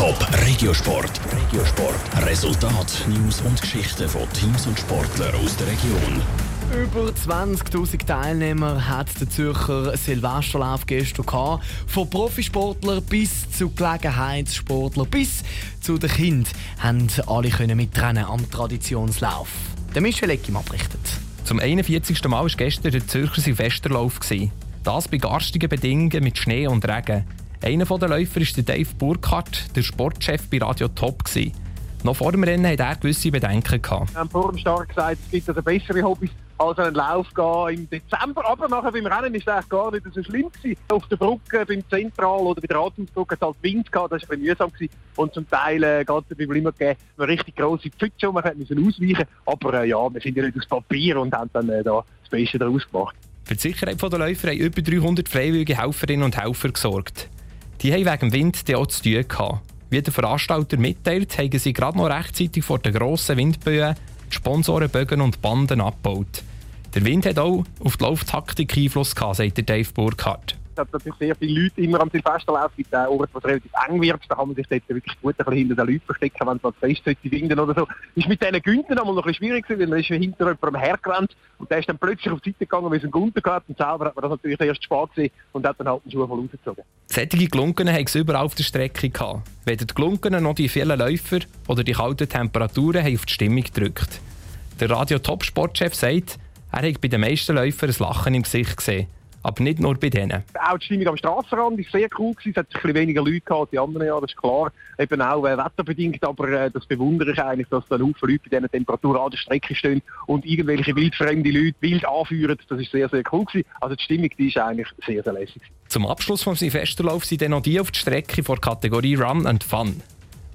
Top Regiosport. Regiosport. Resultat, News und Geschichten von Teams und Sportlern aus der Region. Über 20.000 Teilnehmer hat der Zürcher Silvesterlauf gestern gehabt. Von Profisportler bis zu Gelegenheitssportler bis zu den Kindern haben alle können mitrennen am Traditionslauf. Der Michel Eckim berichtet. Zum 41. Mal war gestern der Zürcher Silvesterlauf. Das bei garstigen Bedingungen mit Schnee und Regen. Einer der Läufer war Dave Burkhardt, der Sportchef bei Radio Top. Noch vor dem Rennen hatte er gewisse Bedenken. Wir haben vor dem Start gesagt, es gibt also bessere Hobbys als einen Lauf gehen im Dezember. Aber nachher beim Rennen ist es eigentlich gar nicht so schlimm gewesen. Auf der Brücke, beim Zentral oder bei der Rathausbrücke hat es halt Wind gehabt, das war ein mühsam gewesen. Und zum Teil äh, geht es beim immer gegeben, eine richtig grosse Pfütze und man musste ausweichen. Aber äh, ja, wir sind ja nicht aus Papier und haben dann äh, da das Beste daraus gemacht. Für die Sicherheit der Läufer haben über 300 freiwillige Helferinnen und Helfer gesorgt. Die haben wegen dem Wind auch zu tun gehabt. Wie der Veranstalter mitteilt, haben sie gerade noch rechtzeitig vor den grossen Windböen die Sponsorenbögen und Banden abgebaut. Der Wind hat auch auf die Lauftaktik Einfluss gehabt, sagt Dave Burkhardt. Es hat natürlich sehr viele Leute immer am Silvesterlauf. Es gibt einen Ort, wo es relativ eng wird. Da kann man sich dort wirklich gut ein bisschen hinter den Leuten verstecken, wenn es mal fest sollte winden oder so. Ist mit diesen einmal noch ein bisschen schwierig gewesen, weil man ist hinter jemandem hergerannt und der ist dann plötzlich auf die Seite gegangen, weil es einen Gunter gehabt und selber hat man das natürlich erst spät gesehen und hat dann halt den Schuh voll rausgezogen. Sättige Gelunkenen haben es überall auf der Strecke gehabt. Weder die Gelunkenen noch die vielen Läufer oder die kalten Temperaturen haben auf die Stimmung gedrückt. Der Radio-Top-Sportchef sagt, er hat bei den meisten Läufern ein Lachen im Gesicht gesehen. Aber nicht nur bei denen. Auch die Stimmung am Strassenrand war sehr cool. Gewesen. Es hat ein bisschen weniger Leute gehabt als die anderen Jahre, das ist klar. Eben auch äh, wetterbedingt, aber äh, das bewundere ich eigentlich, dass da Haufen Leute bei diesen Temperaturen an der Strecke stehen und irgendwelche wildfremde Leute wild anführen. Das ist sehr, sehr cool gewesen. Also die Stimmung die ist eigentlich sehr, sehr lässig. Zum Abschluss des Silvesterlaufs sind dann noch die auf die Strecke vor der Kategorie Run and Fun.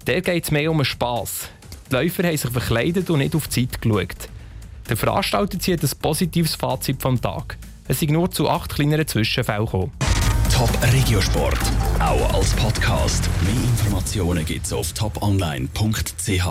Der geht es mehr um Spass. Die Läufer haben sich verkleidet und nicht auf die Zeit geschaut. Der Veranstalter zieht ein positives Fazit vom Tag. Es sind nur zu acht kleineren Zwischenfällen gekommen. Top Regiosport, auch als Podcast. Mehr Informationen gibt's auf toponline.ch.